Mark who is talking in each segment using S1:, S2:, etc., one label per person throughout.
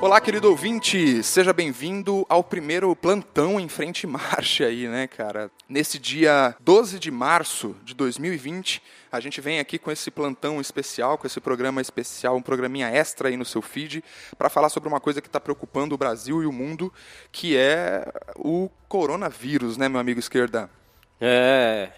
S1: Olá, querido ouvinte, seja bem-vindo ao primeiro plantão em frente marcha aí, né, cara? Nesse dia 12 de março de 2020, a gente vem aqui com esse plantão especial, com esse programa especial, um programinha extra aí no seu feed, para falar sobre uma coisa que está preocupando o Brasil e o mundo, que é o coronavírus, né, meu amigo esquerda?
S2: É.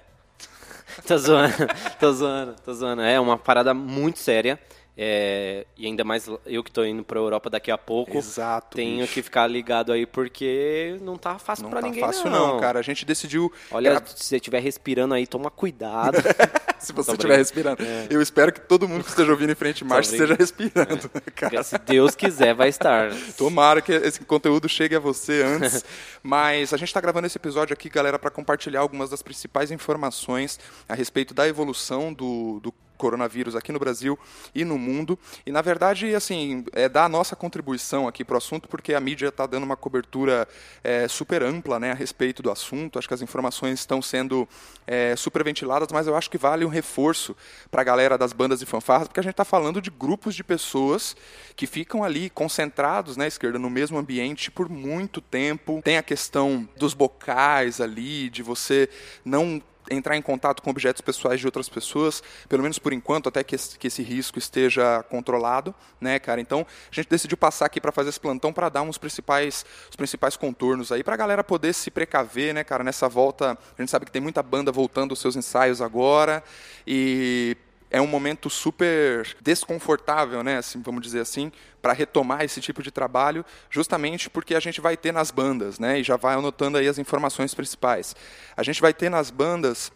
S2: Tô zoando, tô zoando, tô zoando. É uma parada muito séria. É, e ainda mais eu que estou indo para a Europa daqui a pouco.
S1: Exato.
S2: Tenho bicho. que ficar ligado aí porque não tá fácil para
S1: tá
S2: ninguém
S1: fácil
S2: não.
S1: não, cara. A gente decidiu.
S2: Olha, gra... se você estiver respirando aí, toma cuidado.
S1: se você estiver respirando. É. Eu espero que todo mundo que esteja ouvindo em frente marcha esteja respirando, é. cara.
S2: Se Deus quiser, vai estar.
S1: Tomara que esse conteúdo chegue a você antes. Mas a gente está gravando esse episódio aqui, galera, para compartilhar algumas das principais informações a respeito da evolução do, do coronavírus aqui no Brasil e no mundo. E, na verdade, assim, é dar a nossa contribuição aqui para o assunto, porque a mídia está dando uma cobertura é, super ampla né, a respeito do assunto. Acho que as informações estão sendo é, super ventiladas, mas eu acho que vale um reforço para a galera das bandas e fanfarras, porque a gente está falando de grupos de pessoas que ficam ali concentrados na né, esquerda, no mesmo ambiente por muito tempo. Tem a questão dos bocais ali, de você não entrar em contato com objetos pessoais de outras pessoas, pelo menos por enquanto, até que esse, que esse risco esteja controlado, né, cara? Então, a gente decidiu passar aqui para fazer esse plantão para dar uns principais, os principais contornos aí, para a galera poder se precaver, né, cara? Nessa volta, a gente sabe que tem muita banda voltando os seus ensaios agora e é um momento super desconfortável, né, assim, vamos dizer assim, para retomar esse tipo de trabalho, justamente porque a gente vai ter nas bandas, né, e já vai anotando aí as informações principais. A gente vai ter nas bandas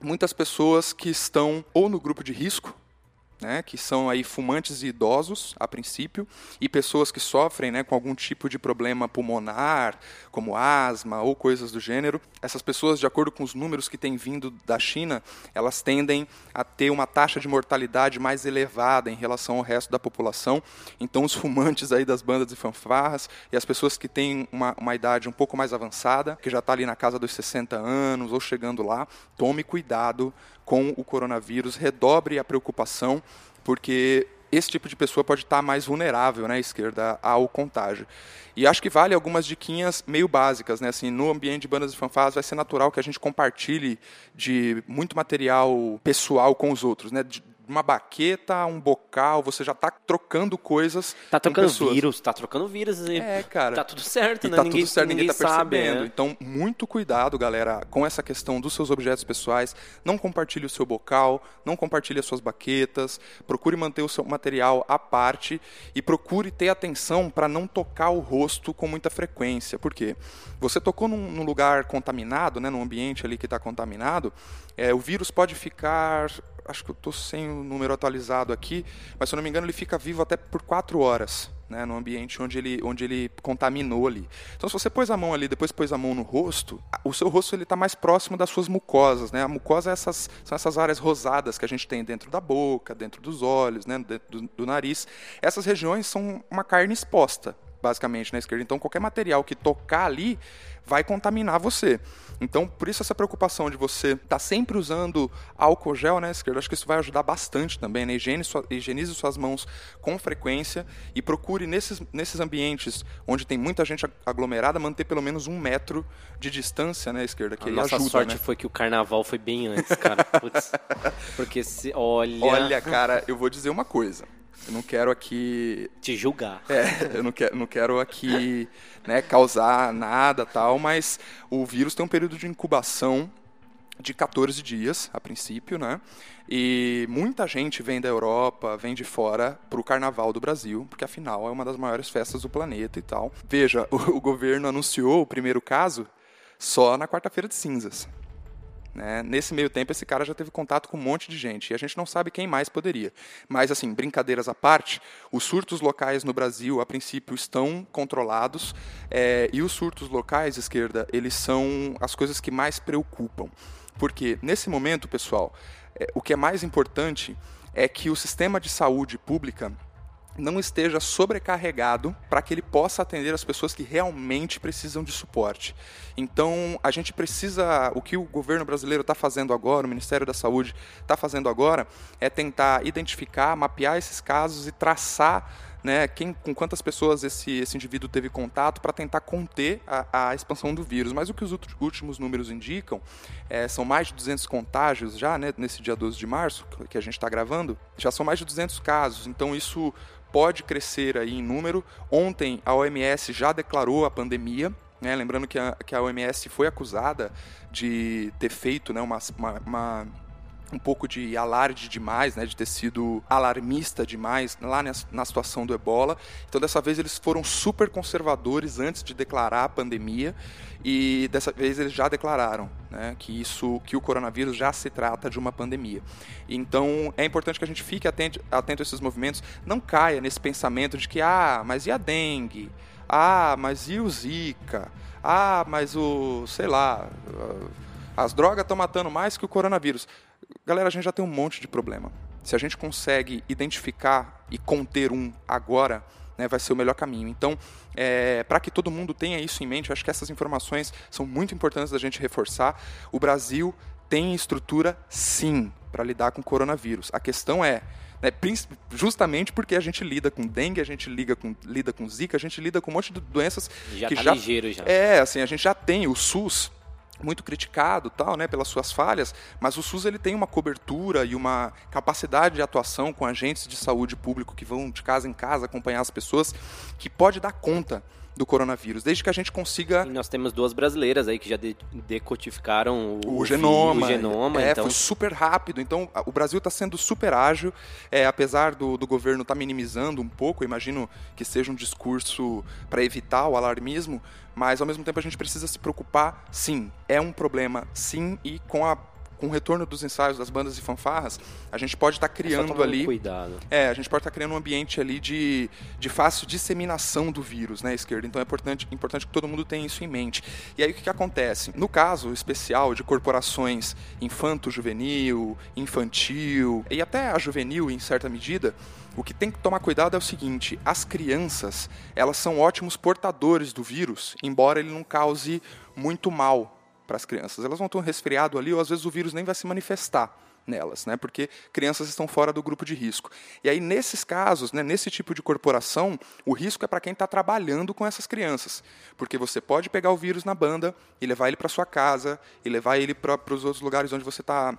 S1: muitas pessoas que estão ou no grupo de risco, né, que são aí fumantes e idosos, a princípio, e pessoas que sofrem né, com algum tipo de problema pulmonar, como asma ou coisas do gênero. Essas pessoas, de acordo com os números que têm vindo da China, elas tendem a ter uma taxa de mortalidade mais elevada em relação ao resto da população. Então, os fumantes aí das bandas e fanfarras e as pessoas que têm uma, uma idade um pouco mais avançada, que já está ali na casa dos 60 anos ou chegando lá, tome cuidado com o coronavírus, redobre a preocupação, porque esse tipo de pessoa pode estar mais vulnerável, né, esquerda, ao contágio. E acho que vale algumas diquinhas meio básicas, né, assim, no ambiente de bandas e fanfarras vai ser natural que a gente compartilhe de muito material pessoal com os outros, né, de, uma baqueta, um bocal, você já está trocando coisas.
S2: Tá trocando vírus, tá trocando vírus. E
S1: é, cara.
S2: Tá tudo certo,
S1: e
S2: né?
S1: Tá
S2: ninguém,
S1: tudo certo, ninguém, ninguém tá percebendo.
S2: Sabe, é.
S1: Então, muito cuidado, galera, com essa questão dos seus objetos pessoais. Não compartilhe o seu bocal, não compartilhe as suas baquetas. Procure manter o seu material à parte e procure ter atenção para não tocar o rosto com muita frequência. Por quê? Você tocou num, num lugar contaminado, né, num ambiente ali que está contaminado, é, o vírus pode ficar acho que eu estou sem o número atualizado aqui, mas se eu não me engano ele fica vivo até por quatro horas, né, no ambiente onde ele, onde ele contaminou ali. Então se você pôs a mão ali, depois pôs a mão no rosto, o seu rosto ele está mais próximo das suas mucosas, né? A mucosa é essas, são essas áreas rosadas que a gente tem dentro da boca, dentro dos olhos, né, dentro do, do nariz. Essas regiões são uma carne exposta, basicamente, na esquerda. Então qualquer material que tocar ali vai contaminar você. Então, por isso essa preocupação de você estar tá sempre usando álcool gel, né, esquerda, acho que isso vai ajudar bastante também, né? Higiene, sua, higienize suas mãos com frequência e procure nesses, nesses ambientes onde tem muita gente aglomerada manter pelo menos um metro de distância, né, esquerda, que
S2: A nossa
S1: ajuda,
S2: sorte
S1: né?
S2: foi que o carnaval foi bem antes, cara. Putz, porque se, olha...
S1: Olha, cara, eu vou dizer uma coisa. Eu não quero aqui.
S2: Te julgar.
S1: É, eu não quero, não quero aqui né, causar nada tal, mas o vírus tem um período de incubação de 14 dias, a princípio, né? E muita gente vem da Europa, vem de fora para o Carnaval do Brasil, porque afinal é uma das maiores festas do planeta e tal. Veja, o, o governo anunciou o primeiro caso só na quarta-feira de cinzas. Né? Nesse meio tempo, esse cara já teve contato com um monte de gente e a gente não sabe quem mais poderia. Mas, assim, brincadeiras à parte, os surtos locais no Brasil, a princípio, estão controlados é, e os surtos locais, esquerda, eles são as coisas que mais preocupam. Porque, nesse momento, pessoal, é, o que é mais importante é que o sistema de saúde pública não esteja sobrecarregado para que ele possa atender as pessoas que realmente precisam de suporte. Então, a gente precisa, o que o governo brasileiro está fazendo agora, o Ministério da Saúde está fazendo agora, é tentar identificar, mapear esses casos e traçar né, quem, com quantas pessoas esse, esse indivíduo teve contato para tentar conter a, a, expansão do vírus. Mas o que os últimos números indicam é, são mais de 200 contágios já, né, nesse dia 12 de março, que a gente está gravando, já são mais de 200 casos. Então isso pode crescer aí em número. Ontem a OMS já declarou a pandemia, né, lembrando que a, que a OMS foi acusada de ter feito né, uma, uma, uma um pouco de alarde demais, né, de ter sido alarmista demais lá na situação do ebola. Então, dessa vez, eles foram super conservadores antes de declarar a pandemia e dessa vez eles já declararam né, que isso, que o coronavírus já se trata de uma pandemia. Então, é importante que a gente fique atento, atento a esses movimentos, não caia nesse pensamento de que, ah, mas e a dengue? Ah, mas e o zika? Ah, mas o, sei lá, as drogas estão matando mais que o coronavírus galera, a gente já tem um monte de problema. Se a gente consegue identificar e conter um agora, né, vai ser o melhor caminho. Então, é, para que todo mundo tenha isso em mente, eu acho que essas informações são muito importantes da gente reforçar. O Brasil tem estrutura, sim, para lidar com o coronavírus. A questão é, né, justamente porque a gente lida com dengue, a gente liga com, lida com zika, a gente lida com um monte de doenças
S2: já
S1: que
S2: tá
S1: já
S2: ligeiro já.
S1: É, assim, a gente já tem o SUS muito criticado tal, né, pelas suas falhas, mas o SUS ele tem uma cobertura e uma capacidade de atuação com agentes de saúde público que vão de casa em casa acompanhar as pessoas, que pode dar conta do coronavírus, desde que a gente consiga.
S2: E nós temos duas brasileiras aí que já de decodificaram o,
S1: o genoma.
S2: O genoma
S1: é,
S2: então...
S1: foi super rápido. Então, o Brasil está sendo super ágil, é, apesar do, do governo estar tá minimizando um pouco. imagino que seja um discurso para evitar o alarmismo, mas ao mesmo tempo a gente precisa se preocupar. Sim, é um problema, sim, e com a com o retorno dos ensaios das bandas e fanfarras, a gente pode estar tá criando é ali.
S2: Cuidado.
S1: É, a gente pode estar tá criando um ambiente ali de, de fácil disseminação do vírus, né, esquerda? Então é importante, importante que todo mundo tenha isso em mente. E aí o que, que acontece? No caso especial de corporações infanto-juvenil, infantil e até a juvenil em certa medida, o que tem que tomar cuidado é o seguinte: as crianças elas são ótimos portadores do vírus, embora ele não cause muito mal para as crianças. Elas vão ter um resfriado ali, ou às vezes o vírus nem vai se manifestar nelas, né? Porque crianças estão fora do grupo de risco. E aí nesses casos, né, nesse tipo de corporação, o risco é para quem está trabalhando com essas crianças, porque você pode pegar o vírus na banda e levar ele para sua casa e levar ele para os outros lugares onde você está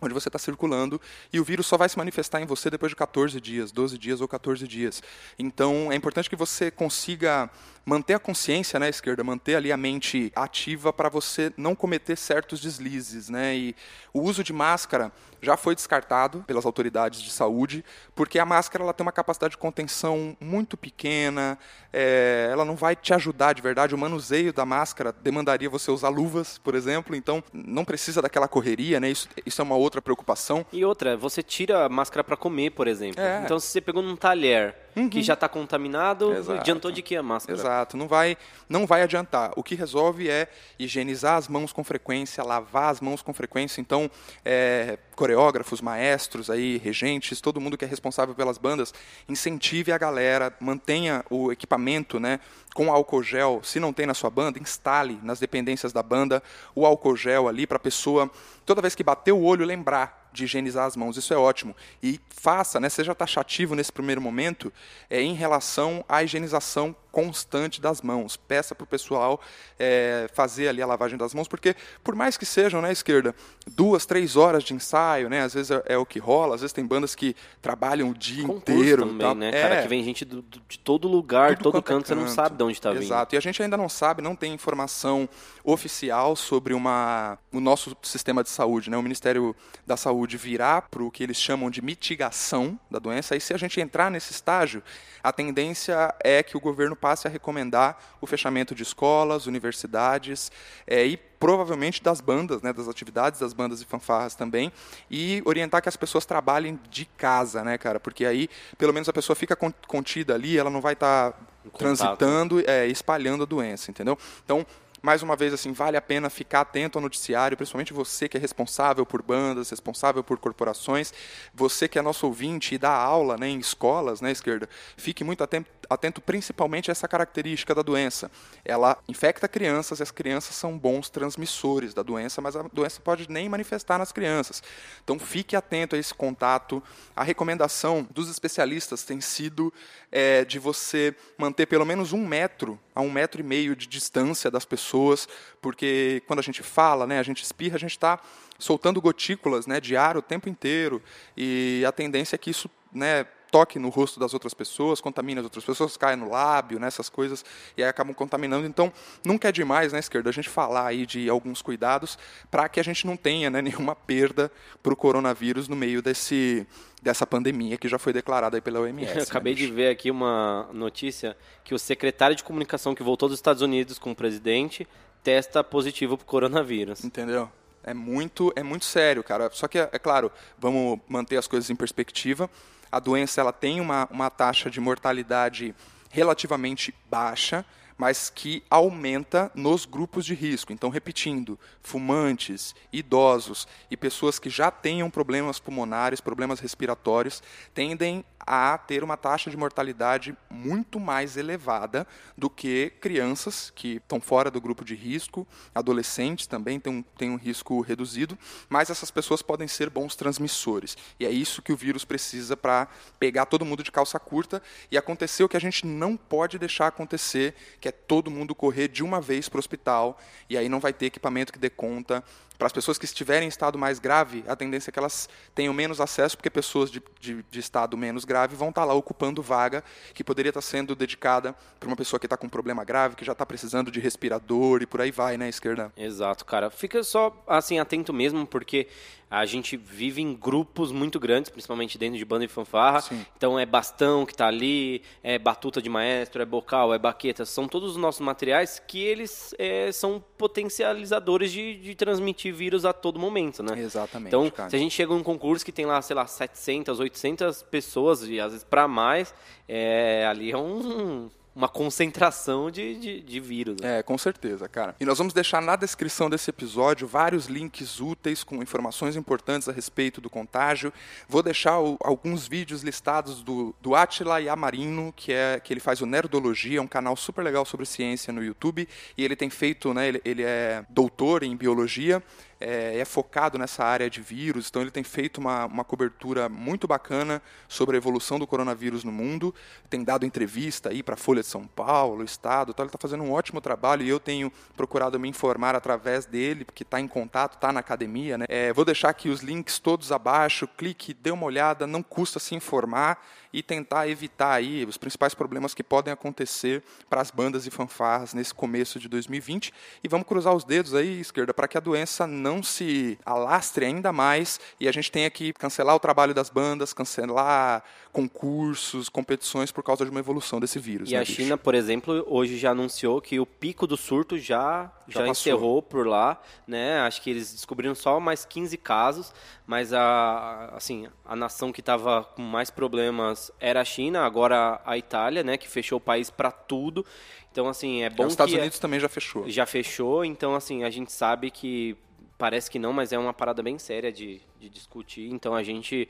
S1: onde você está circulando, e o vírus só vai se manifestar em você depois de 14 dias, 12 dias ou 14 dias. Então, é importante que você consiga manter a consciência, né, esquerda, manter ali a mente ativa para você não cometer certos deslizes, né? E o uso de máscara já foi descartado pelas autoridades de saúde, porque a máscara ela tem uma capacidade de contenção muito pequena, é, ela não vai te ajudar de verdade. O manuseio da máscara demandaria você usar luvas, por exemplo, então não precisa daquela correria, né? Isso, isso é uma outra preocupação.
S2: E outra, você tira a máscara para comer, por exemplo. É. Então, se você pegou num talher uhum. que já está contaminado, Exato. adiantou de que a máscara?
S1: Exato, não vai, não vai adiantar. O que resolve é higienizar as mãos com frequência, lavar as mãos com frequência. Então, é, coreógrafos, maestros, aí, regentes, todo mundo que é responsável pelas bandas, incentive a galera, mantenha o equipamento, né, com álcool gel. Se não tem na sua banda, instale nas dependências da banda o álcool gel ali para a pessoa, toda vez que bater o olho, lembrar de higienizar as mãos. Isso é ótimo. E faça, né, seja taxativo nesse primeiro momento é, em relação à higienização constante das mãos. Peça para o pessoal é, fazer ali a lavagem das mãos, porque por mais que sejam, né, esquerda, duas, três horas de ensaio, né, às vezes é, é o que rola, às vezes tem bandas que trabalham o dia
S2: Concurso
S1: inteiro.
S2: também, tal. né, é, cara, que vem gente do, de todo lugar, de todo canto, canto, você não sabe de onde está vindo.
S1: Exato, e a gente ainda não sabe, não tem informação oficial sobre uma, o nosso sistema de saúde, né, o Ministério da Saúde virá para o que eles chamam de mitigação da doença, aí se a gente entrar nesse estágio, a tendência é que o governo passe a recomendar o fechamento de escolas, universidades é, e provavelmente das bandas, né, das atividades das bandas e fanfarras também, e orientar que as pessoas trabalhem de casa, né, cara, porque aí pelo menos a pessoa fica contida ali, ela não vai estar tá transitando, é, espalhando a doença, entendeu? Então mais uma vez, assim, vale a pena ficar atento ao noticiário, principalmente você que é responsável por bandas, responsável por corporações, você que é nosso ouvinte e dá aula né, em escolas, né, esquerda, fique muito atento, atento principalmente a essa característica da doença. Ela infecta crianças e as crianças são bons transmissores da doença, mas a doença pode nem manifestar nas crianças. Então, fique atento a esse contato. A recomendação dos especialistas tem sido é, de você manter pelo menos um metro a um metro e meio de distância das pessoas, porque quando a gente fala, né, a gente espirra, a gente está soltando gotículas né, de ar o tempo inteiro, e a tendência é que isso né, toque no rosto das outras pessoas, contamine as outras pessoas, cai no lábio, nessas né, coisas, e aí acabam contaminando. Então, nunca é demais, né, esquerda, a gente falar aí de alguns cuidados para que a gente não tenha né, nenhuma perda para o coronavírus no meio desse, dessa pandemia que já foi declarada aí pela OMS. Eu
S2: acabei
S1: né,
S2: de ver aqui uma notícia que o secretário de comunicação que voltou dos Estados Unidos com o presidente testa positivo para o coronavírus.
S1: Entendeu? É muito, é muito sério, cara. Só que, é claro, vamos manter as coisas em perspectiva a doença ela tem uma, uma taxa de mortalidade relativamente baixa, mas que aumenta nos grupos de risco. Então, repetindo, fumantes, idosos e pessoas que já tenham problemas pulmonares, problemas respiratórios, tendem a ter uma taxa de mortalidade muito mais elevada do que crianças que estão fora do grupo de risco, adolescentes também têm um, têm um risco reduzido, mas essas pessoas podem ser bons transmissores. E é isso que o vírus precisa para pegar todo mundo de calça curta e acontecer o que a gente não pode deixar acontecer, que é todo mundo correr de uma vez para o hospital, e aí não vai ter equipamento que dê conta, para as pessoas que estiverem em estado mais grave, a tendência é que elas tenham menos acesso, porque pessoas de, de, de estado menos grave vão estar tá lá ocupando vaga que poderia estar tá sendo dedicada para uma pessoa que está com um problema grave, que já está precisando de respirador e por aí vai, né, esquerda?
S2: Exato, cara. Fica só assim atento mesmo, porque a gente vive em grupos muito grandes, principalmente dentro de banda e fanfarra. Sim. Então é bastão que está ali, é batuta de maestro, é bocal, é baqueta. São todos os nossos materiais que eles é, são potencializadores de, de, transmitir vírus a todo momento, né?
S1: Exatamente.
S2: Então,
S1: cara.
S2: se a gente chega num concurso que tem lá, sei lá, 700, 800 pessoas, e às vezes para mais, é, ali é um uma concentração de, de, de vírus.
S1: Né? É, com certeza, cara. E nós vamos deixar na descrição desse episódio vários links úteis com informações importantes a respeito do contágio. Vou deixar o, alguns vídeos listados do, do Atila Yamarino, que é que ele faz o Nerdologia, um canal super legal sobre ciência no YouTube, e ele tem feito, né, ele, ele é doutor em biologia é, é, focado nessa área de vírus, então ele tem feito uma, uma cobertura muito bacana sobre a evolução do coronavírus no mundo, tem dado entrevista aí para a Folha de São Paulo, o Estado, então ele está fazendo um ótimo trabalho e eu tenho procurado me informar através dele, porque está em contato, está na academia. Né? É, vou deixar aqui os links todos abaixo, clique, dê uma olhada, não custa se informar e tentar evitar aí os principais problemas que podem acontecer para as bandas e fanfarras nesse começo de 2020. E vamos cruzar os dedos aí, esquerda, para que a doença não se alastre ainda mais e a gente tenha que cancelar o trabalho das bandas, cancelar concursos, competições por causa de uma evolução desse vírus.
S2: E
S1: né,
S2: a China, por exemplo, hoje já anunciou que o pico do surto já, já, já encerrou por lá, né? Acho que eles descobriram só mais 15 casos, mas a assim, a nação que estava com mais problemas era a China, agora a Itália, né, que fechou o país para tudo. Então assim, é bom é,
S1: Os Estados
S2: que
S1: Unidos é, também já fechou.
S2: Já fechou, então assim, a gente sabe que parece que não, mas é uma parada bem séria de, de discutir. Então a gente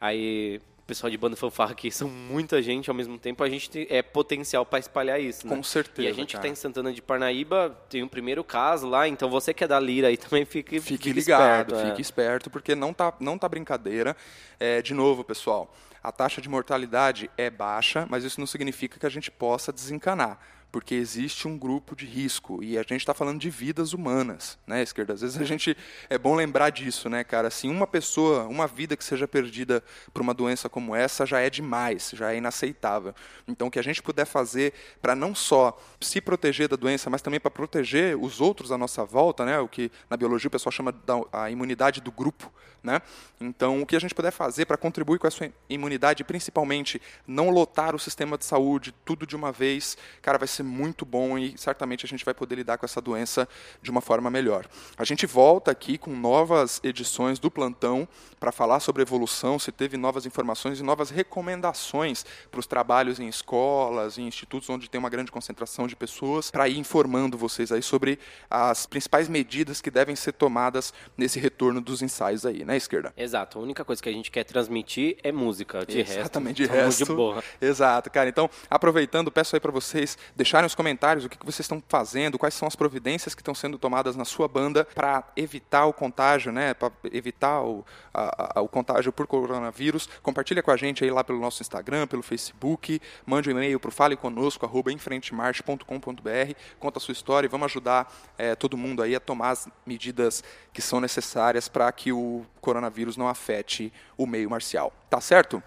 S2: aí pessoal de banda fanfarra aqui são muita gente ao mesmo tempo, a gente tem, é potencial para espalhar isso,
S1: né? Com certeza.
S2: E a gente que está em Santana de Parnaíba tem o um primeiro caso lá, então você que é da Lira aí também fique,
S1: fique, fique ligado, esperto, fique é. esperto, porque não tá, não tá brincadeira. É, de novo, pessoal, a taxa de mortalidade é baixa, mas isso não significa que a gente possa desencanar porque existe um grupo de risco e a gente está falando de vidas humanas, né, esquerda? Às vezes a gente é bom lembrar disso, né, cara? Assim, uma pessoa, uma vida que seja perdida por uma doença como essa já é demais, já é inaceitável. Então, o que a gente puder fazer para não só se proteger da doença, mas também para proteger os outros à nossa volta, né? O que na biologia o pessoal chama da a imunidade do grupo, né? Então, o que a gente puder fazer para contribuir com essa imunidade, principalmente não lotar o sistema de saúde tudo de uma vez, cara, vai ser ser muito bom e certamente a gente vai poder lidar com essa doença de uma forma melhor. A gente volta aqui com novas edições do plantão para falar sobre evolução, se teve novas informações e novas recomendações para os trabalhos em escolas, em institutos onde tem uma grande concentração de pessoas, para ir informando vocês aí sobre as principais medidas que devem ser tomadas nesse retorno dos ensaios aí, né, esquerda?
S2: Exato. A única coisa que a gente quer transmitir é música. De
S1: Exatamente,
S2: resto,
S1: de resto.
S2: De boa.
S1: Exato, cara. Então, aproveitando, peço aí para vocês deixarem os comentários o que, vocês estão fazendo, quais são as providências que estão sendo tomadas na sua banda para evitar o contágio, né? Para evitar o, a, a, o contágio por coronavírus. Compartilha com a gente aí lá pelo nosso Instagram, pelo Facebook, mande um e-mail para faleconosco@enfrentemarche.com.br, conta a sua história e vamos ajudar é, todo mundo aí a tomar as medidas que são necessárias para que o coronavírus não afete o meio marcial. Tá certo?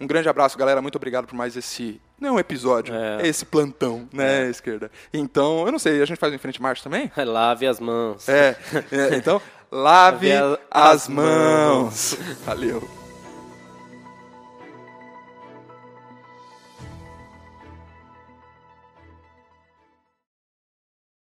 S1: Um grande abraço, galera. Muito obrigado por mais esse. Não é um episódio, é, é esse plantão, né, é. esquerda? Então, eu não sei, a gente faz um frente marcha também?
S2: Lave as mãos.
S1: É, é então, lave, lave as, as mãos. mãos. Valeu.